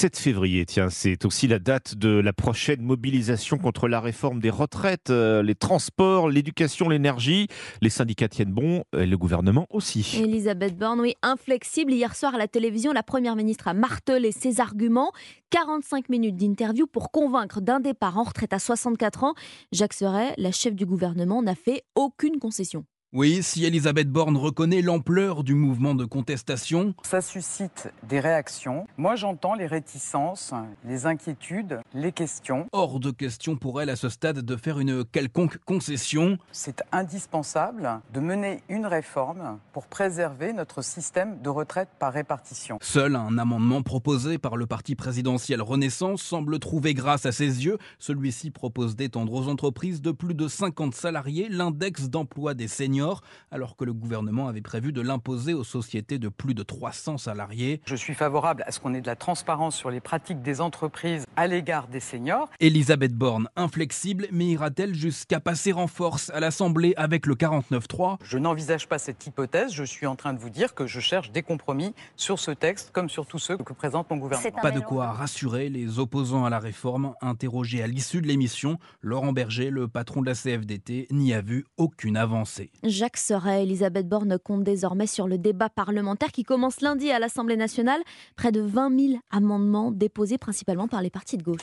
7 février, tiens, c'est aussi la date de la prochaine mobilisation contre la réforme des retraites, euh, les transports, l'éducation, l'énergie. Les syndicats tiennent bon, et le gouvernement aussi. Elisabeth Borne, oui, inflexible. Hier soir à la télévision, la première ministre a martelé ses arguments. 45 minutes d'interview pour convaincre d'un départ en retraite à 64 ans. Jacques Serret, la chef du gouvernement, n'a fait aucune concession. Oui, si Elisabeth Borne reconnaît l'ampleur du mouvement de contestation, ça suscite des réactions. Moi, j'entends les réticences, les inquiétudes, les questions. Hors de question pour elle à ce stade de faire une quelconque concession. C'est indispensable de mener une réforme pour préserver notre système de retraite par répartition. Seul un amendement proposé par le parti présidentiel Renaissance semble trouver grâce à ses yeux. Celui-ci propose d'étendre aux entreprises de plus de 50 salariés l'index d'emploi des seniors alors que le gouvernement avait prévu de l'imposer aux sociétés de plus de 300 salariés. Je suis favorable à ce qu'on ait de la transparence sur les pratiques des entreprises à l'égard des seniors. Elisabeth Borne, inflexible, mais ira-t-elle jusqu'à passer en force à l'Assemblée avec le 49-3 Je n'envisage pas cette hypothèse. Je suis en train de vous dire que je cherche des compromis sur ce texte comme sur tous ceux que présente mon gouvernement. Pas de quoi rassurer les opposants à la réforme. Interrogé à l'issue de l'émission, Laurent Berger, le patron de la CFDT, n'y a vu aucune avancée. Jacques Serret, Elisabeth Borne compte désormais sur le débat parlementaire qui commence lundi à l'Assemblée nationale. Près de 20 000 amendements déposés principalement par les partis de gauche.